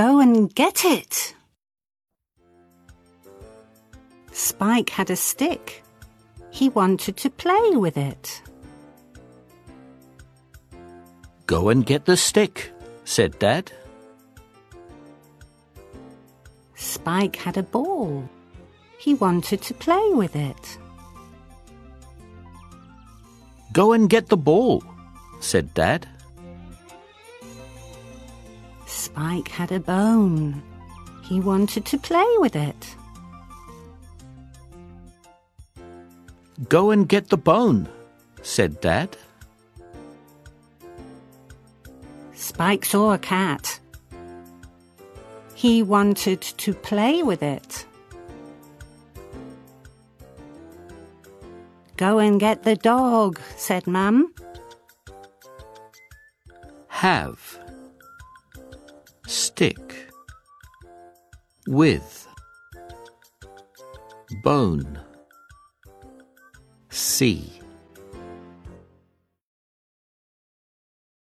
Go and get it. Spike had a stick. He wanted to play with it. Go and get the stick, said Dad. Spike had a ball. He wanted to play with it. Go and get the ball, said Dad. Spike had a bone. He wanted to play with it. Go and get the bone, said Dad. Spike saw a cat. He wanted to play with it. Go and get the dog, said Mum. Have. Stick. With. Bone. See.